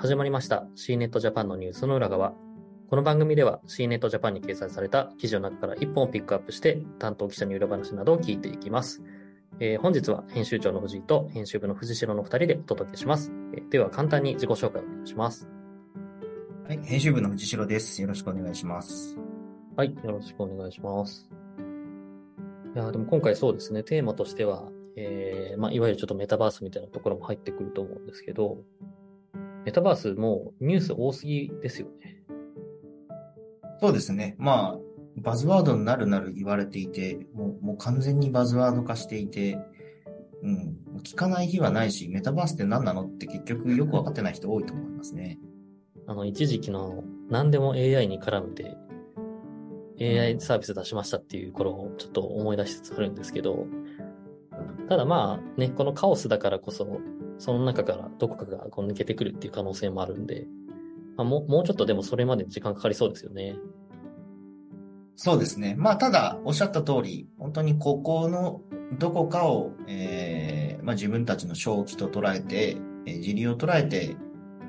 始まりました C ネットジャパンのニュースの裏側。この番組では C ネットジャパンに掲載された記事の中から1本をピックアップして担当記者に裏話などを聞いていきます。えー、本日は編集長の藤井と編集部の藤代の2人でお届けします。えー、では簡単に自己紹介をお願いします。はい、編集部の藤代です。よろしくお願いします。はい、よろしくお願いします。いや、でも今回そうですね、テーマとしては、えー、まあ、いわゆるちょっとメタバースみたいなところも入ってくると思うんですけど、メタバースもニュース多すぎですよね。そうですね。まあ、バズワードになるなる言われていて、もうもう完全にバズワード化していて、うん、聞かない日はないし、メタバースって何なのって結局よくわかってない人多いと思いますね。あの、一時期の何でも AI に絡めて、AI サービス出しましたっていう頃をちょっと思い出しつつあるんですけど、ただまあね、このカオスだからこそ、その中からどこかがこう抜けてくるっていう可能性もあるんで、まあ、もうもうちょっとでもそれまで時間かかりそうですよね。そうですね。まあ、ただ、おっしゃった通り、本当にここのどこかを、えーまあ、自分たちの正気と捉えて、えー、自利を捉えて、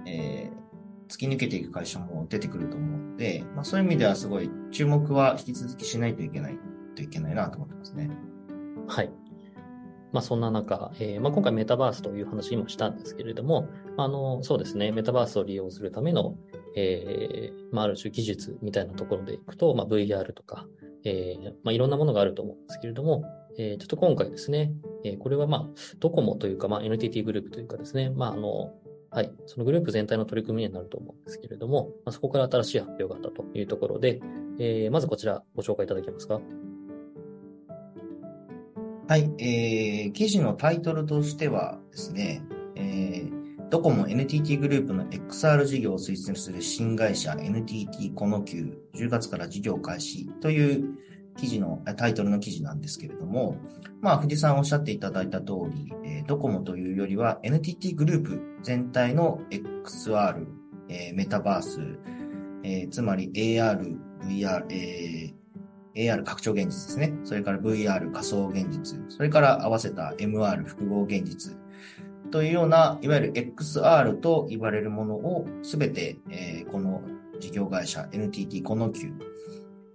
えー、突き抜けていく会社も出てくると思うので、まあ、そういう意味ではすごい注目は引き続きしないといけないといけないなと思ってますね。はい。まあ、そんな中、えーまあ、今回メタバースという話もしたんですけれども、あの、そうですね、メタバースを利用するための、えー、まあ、ある種技術みたいなところでいくと、まあ、VR とか、えー、まあ、いろんなものがあると思うんですけれども、えー、ちょっと今回ですね、えー、これはまあ、ドコモというか、まあ、NTT グループというかですね、まあ、あの、はい、そのグループ全体の取り組みになると思うんですけれども、まあ、そこから新しい発表があったというところで、えー、まずこちらご紹介いただけますか？はい、えー、記事のタイトルとしてはですね、えー、ドコモ NTT グループの XR 事業を推薦する新会社 NTT この9 10月から事業開始という記事の、タイトルの記事なんですけれども、まあ、藤さんおっしゃっていただいた通り、えー、ドコモというよりは NTT グループ全体の XR、えー、メタバース、えー、つまり AR、VR、えー、AR 拡張現実ですね。それから VR 仮想現実。それから合わせた MR 複合現実。というような、いわゆる XR と言われるものをすべて、えー、この事業会社 NTT この9、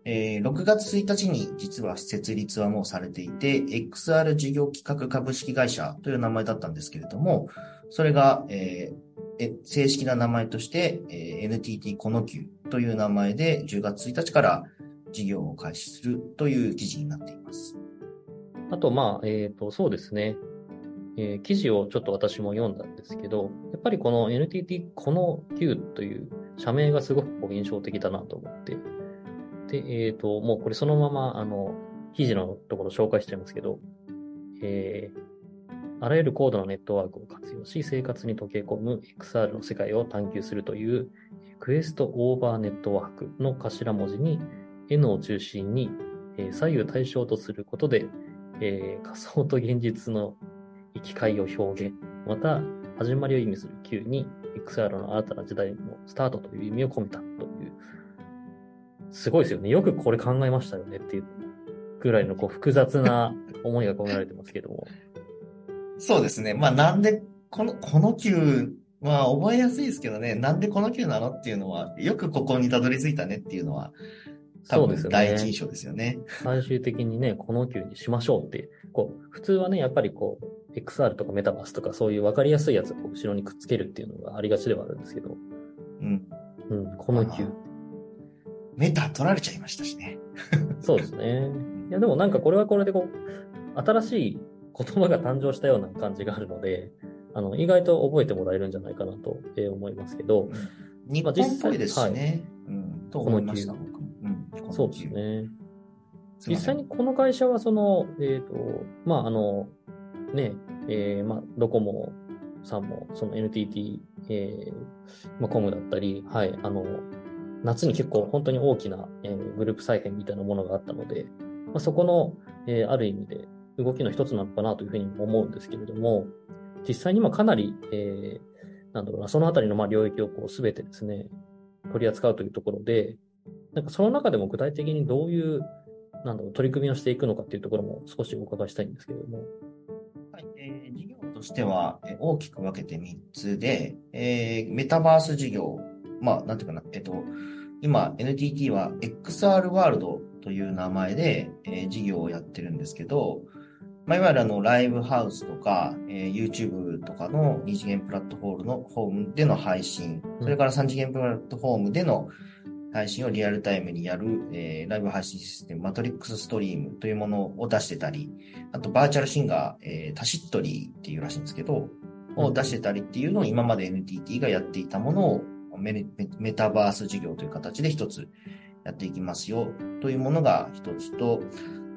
えー、6月1日に実は設立はもうされていて、XR 事業企画株式会社という名前だったんですけれども、それが、えー、正式な名前として、えー、NTT この9という名前で10月1日から事業を開始するという記事になっています。あと、まあ、えっ、ー、と、そうですね。えー、記事をちょっと私も読んだんですけど、やっぱりこの NTT この Q という社名がすごく印象的だなと思って。で、えっ、ー、と、もうこれそのまま、あの、記事のところ紹介しちゃいますけど、えー、あらゆる高度なネットワークを活用し、生活に溶け込む XR の世界を探求するという、クエストオーバーネットワークの頭文字に、N を中心に、え、左右対称とすることで、えー、仮想と現実の行き交いを表現、また、始まりを意味する Q に XR の新たな時代のスタートという意味を込めたという、すごいですよね。よくこれ考えましたよねっていうぐらいのこう複雑な思いが込められてますけども。そうですね。まあなんで、この、この Q まあ覚えやすいですけどね、なんでこの Q なのっていうのは、よくここにたどり着いたねっていうのは、そうですよね。第一印象ですよね。最終的にね、この級にしましょうって、こう、普通はね、やっぱりこう、XR とかメタバースとかそういう分かりやすいやつを後ろにくっつけるっていうのがありがちではあるんですけど。うん。うん、この級。メタ取られちゃいましたしね。そうですね。いや、でもなんかこれはこれでこう、新しい言葉が誕生したような感じがあるので、あの、意外と覚えてもらえるんじゃないかなと思いますけど。日本っぽいですしね。はい、うん、と思いました、僕も。そうですね。実際にこの会社は、その、えっ、ー、と、まあ、あの、ね、えー、まあ、ドコモさんも、その NTT、えー、まあ、コムだったり、はい、あの、夏に結構本当に大きな、えー、グループ再編みたいなものがあったので、まあ、そこの、えー、ある意味で動きの一つなのかなというふうに思うんですけれども、実際にまあかなり、えー、なんだろうな、そのあたりのまあ領域をこうすべてですね、取り扱うというところで、なんかその中でも具体的にどういう、なんだろう、取り組みをしていくのかっていうところも少しお伺いしたいんですけれども。はい、えー、事業としては、え大きく分けて3つで、えーメタバース事業、まあ、なんていうかな、えっと、今、NTT は XR ワールドという名前で、えー事業をやってるんですけど、まあ、いわゆるあの、ライブハウスとか、えー YouTube とかの二次元プラットフォームの、フォームでの配信、それから三次元プラットフォームでの配信をリアルタイムにやる、えーライブ配信システム、マトリックスストリームというものを出してたり、あとバーチャルシンガー、えータシットリーっていうらしいんですけど、を出してたりっていうのを今まで NTT がやっていたものをメメメタバース事業という形で一つやっていきますよというものが一つと、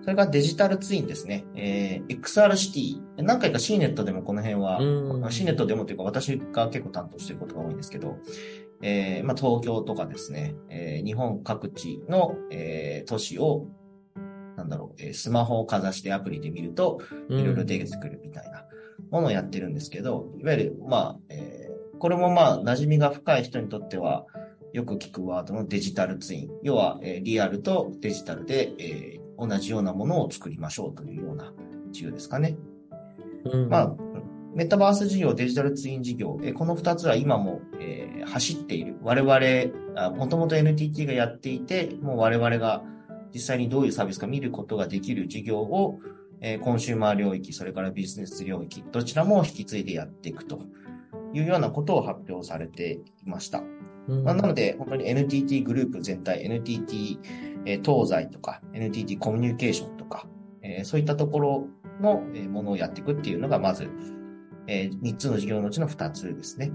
それからデジタルツインですね。えー XR シティ。何回か CNET でもこの辺は、うん。CNET でもというか私が結構担当していることが多いんですけど、えーまあ、東京とかですね、えー日本各地の、えー都市を、なんだろう、えースマホをかざしてアプリで見ると、いろいろ出てくるみたいなものをやってるんですけど、いわゆる、まあ、えーこれもまあ、馴染みが深い人にとっては、よく聞くワードのデジタルツイン。要は、えーリアルとデジタルで、えー同じようなものを作りましょうというような事業ですかね。うん、まあ、メタバース事業、デジタルツイン事業、えーこの二つは今も、えー走っている。我々、もともと NTT がやっていて、もう我々が実際にどういうサービスか見ることができる事業を、えーコンシューマー領域、それからビジネス領域、どちらも引き継いでやっていくというようなことを発表されていました。うんまあ、なので、本当に NTT グループ全体、NTT、えー東西とか、NTT コミュニケーションとか、えーそういったところのえーものをやっていくっていうのが、まず、え3つの事業のうちの2つですね。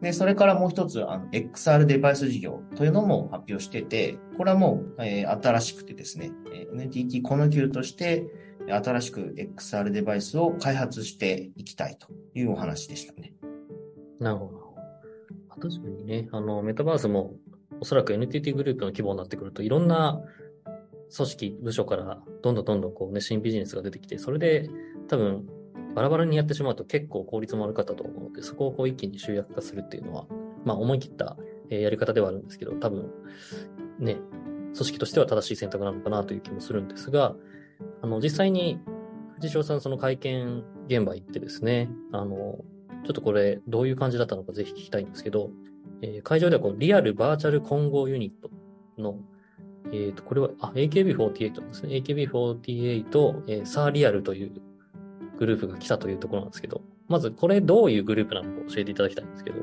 で、それからもう一つ、あの、XR デバイス事業というのも発表してて、これはもう、えー新しくてですね、NTT コノキューとして、新しく XR デバイスを開発していきたいというお話でしたね。なるほど。確かにね、あの、メタバースも、おそらく NTT グループの規模になってくると、いろんな組織、部署から、どんどんどんどんこうね、新ビジネスが出てきて、それで、多分、バラバラにやってしまうと結構効率も悪かったと思うので、そこをこう一気に集約化するっていうのは、まあ思い切ったやり方ではあるんですけど、多分、ね、組織としては正しい選択なのかなという気もするんですが、あの、実際に、藤代さんその会見現場行ってですね、あの、ちょっとこれどういう感じだったのかぜひ聞きたいんですけど、えー会場ではこうリアルバーチャル混合ユニットの、えっ、と、これは、あ、AKB48 ですね。AKB48、えーサーリアルというグループが来たというところなんですけど、まずこれどういうグループなのか教えていただきたいんですけど。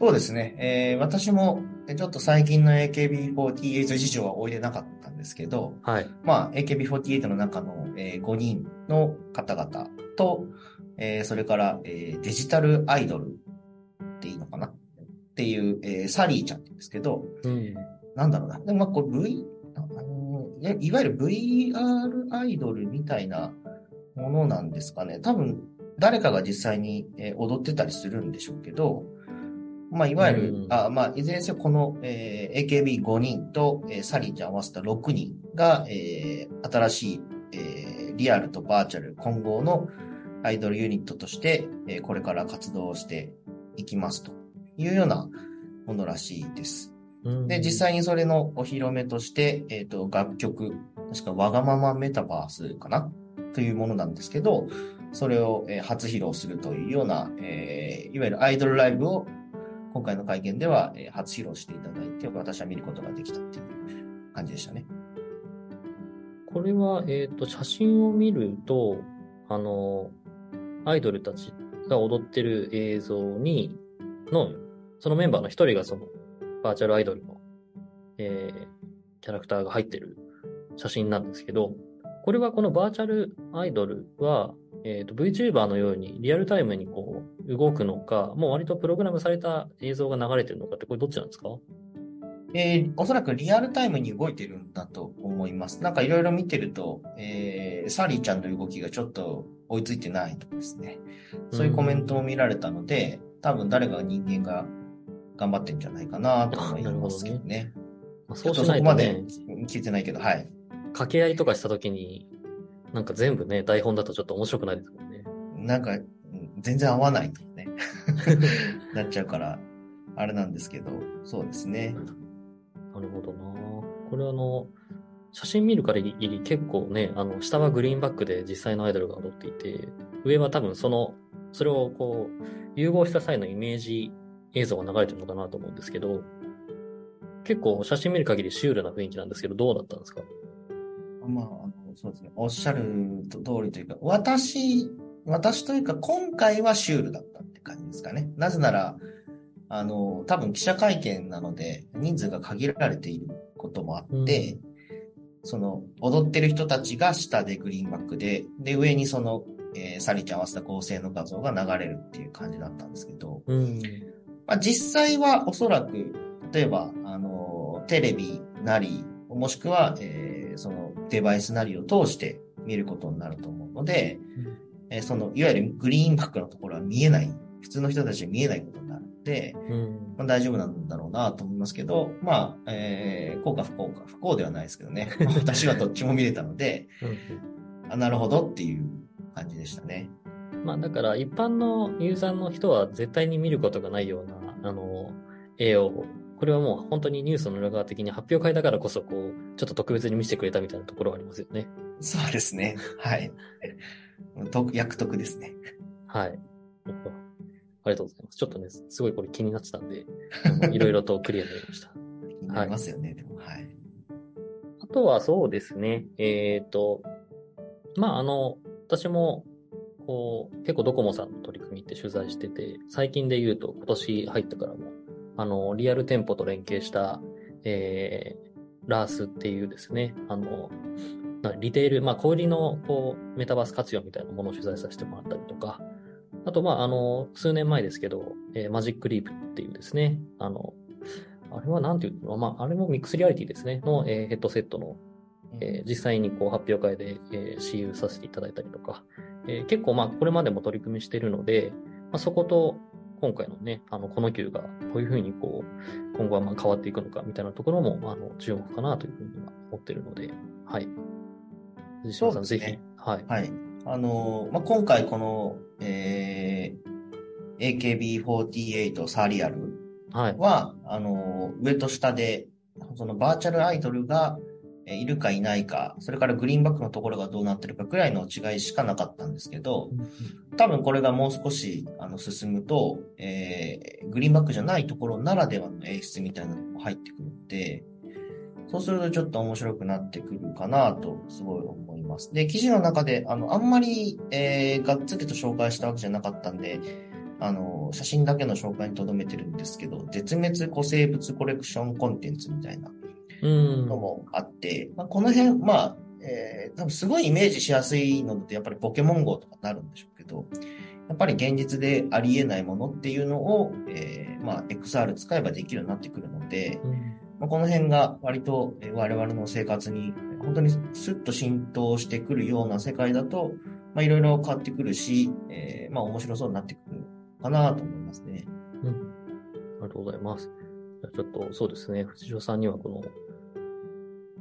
そうですね。えー私も、えちょっと最近の AKB48 事情はおいでなかったんですけど、はい。まあ、AKB48 の中の、え5人の方々と、えーそれから、えーデジタルアイドルっていいのかな？っていう、えーサリーちゃんですけど、うん。なんだろうな。でもまあ、これ V、いわゆる VR アイドルみたいなものなんですかね。多分、誰かが実際に、えー踊ってたりするんでしょうけど、まあ、いわゆる、うんあまあ、いずれにせよこの、えー AKB5 人と、えーサリーちゃん合わせた6人が、えー新しい、えーリアルとバーチャル混合のアイドルユニットとして、えーこれから活動していきますというようなものらしいです。うんで、実際にそれのお披露目として、えっ、と、楽曲、確かわがままメタバースかなというものなんですけど、それを、初披露するというような、えいわゆるアイドルライブを今回の会見では、初披露していただいて、私は見ることができたっていう感じでしたね。これは、えっ、と、写真を見ると、あの、アイドルたちが踊ってる映像に、の、そのメンバーの一人がその、バーチャルアイドルの、えーキャラクターが入ってる写真なんですけど、これはこのバーチャルアイドルは、えっ、と、VTuber のようにリアルタイムにこう、動くのか、もう割とプログラムされた映像が流れてるのかって、これどっちなんですか？えーおそらくリアルタイムに動いてるんだと思います。なんかいろいろ見てると、えーサリーちゃんの動きがちょっと追いついてないとかですね。そういうコメントを見られたので、多分誰か人間が頑張ってんじゃないかなと思いますけどね。まあちょっとそことまでね、聞いてないけど、はい。掛け合いとかしたときに、なんか全部ね、台本だとちょっと面白くないですもんね。なんか、うん全然合わないとかね、なっちゃうから、あれなんですけど、そうですね。なるほどなこれあの、写真見る限り結構ね、あの、下はグリーンバックで実際のアイドルが踊っていて、上は多分その、それをこう、融合した際のイメージ映像が流れてるのかなと思うんですけど、結構写真見る限りシュールな雰囲気なんですけど、どうだったんですか？まあ、あのそうですね。おっしゃる通りというか、私、私というか、今回はシュールだったって感じですかね。なぜなら、あの、多分記者会見なので、人数が限られていることもあって、うん、その、踊ってる人たちが下でグリーンバックで、で、上にその、えー、サリちゃん合わせた合成の画像が流れるっていう感じだったんですけど、うん、まあ、実際はおそらく、例えば、あの、テレビなり、もしくは、えー、そのデバイスなりを通して見ることになると思うので、うん、えー、その、いわゆるグリーンバックのところは見えない、普通の人たちは見えないことになるので、うん、まあ、大丈夫なんだろうなと思いますけど、まあ、えー、幸か不幸か、不幸ではないですけどね。私はどっちも見れたので、うん、あなるほどっていう感じでしたね。まあだから一般のユーザーの人は絶対に見ることがないような、あの、絵を、これはもう本当にニュースの裏側的に発表会だからこそ、こう、ちょっと特別に見せてくれたみたいなところはありますよね。そうですね。はい。役得ですね。はい。ありがとうございます。ちょっとね、すごいこれ気になってたんで、いろいろとクリアになりました。気になりますよね、はい、でも、はい。あとはそうですね、えっ、ー、と、まあ、あの、私もこう、結構ドコモさんの取り組みって取材してて、最近で言うと今年入ったからも、あの、リアル店舗と連携した、えー、ラースっていうですね、あの、リテール、まあ、小売りの、こう、メタバース活用みたいなものを取材させてもらったりとか、あと、まあ、あの、数年前ですけど、えー、マジックリープっていうですね、あの、あれはなんていうのまあ、あれもミックスリアリティですね、の、えー、ヘッドセットの、えー、実際にこう発表会で、えー、使用させていただいたりとか、えー、結構まあこれまでも取り組みしてるので、まあ、そこと今回のね、あの、この球がどういうふうにこう、今後はまあ変わっていくのかみたいなところも、あの、注目かなというふうには思ってるので、はい。藤島さん、ね、ぜひ。はい。はい。あの、まあ、今回この、えー、AKB48 サーリアルは、はい、あの、上と下で、そのバーチャルアイドルが、いるかいないか、それからグリーンバックのところがどうなってるかくらいの違いしかなかったんですけど、多分これがもう少しあの進むと、えー、グリーンバックじゃないところならではの演出みたいなのも入ってくるんで、そうするとちょっと面白くなってくるかなとすごい思います。で、記事の中で、あの、あんまり、えー、がっつりと紹介したわけじゃなかったんで、あの、写真だけの紹介に留めてるんですけど、絶滅古生物コレクションコンテンツみたいな、のもあって、まあ、この辺、まあ、えー、多分すごいイメージしやすいのってやっぱりポケモン GO とかなるんでしょうけど、やっぱり現実でありえないものっていうのを、えー、まあ、XR 使えばできるようになってくるので、うん、まあ、この辺が割と我々の生活に本当にスッと浸透してくるような世界だと、まあ、いろいろ変わってくるし、えー、まあ、面白そうになってくるかなと思いますね。うん。ありがとうございます。じゃちょっとそうですね、藤代さんにはこの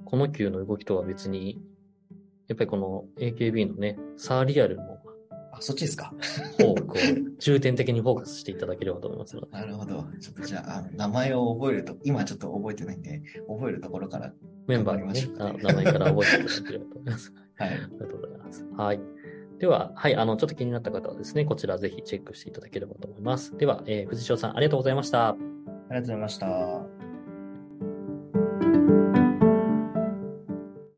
この球の動きとは別に、やっぱりこの AKB のね、サーリアルのあ、そっちですか？を、こう、重点的にフォーカスしていただければと思いますので。なるほど。ちょっとじゃあ、あの名前を覚えると、今ちょっと覚えてないんで、覚えるところから、メンバーのね、あ名前から覚えていただければと思います。はい。ありがとうございます。はい。では、はい、あの、ちょっと気になった方はですね、こちらぜひチェックしていただければと思います。では、えー、藤代さん、ありがとうございました。ありがとうございました。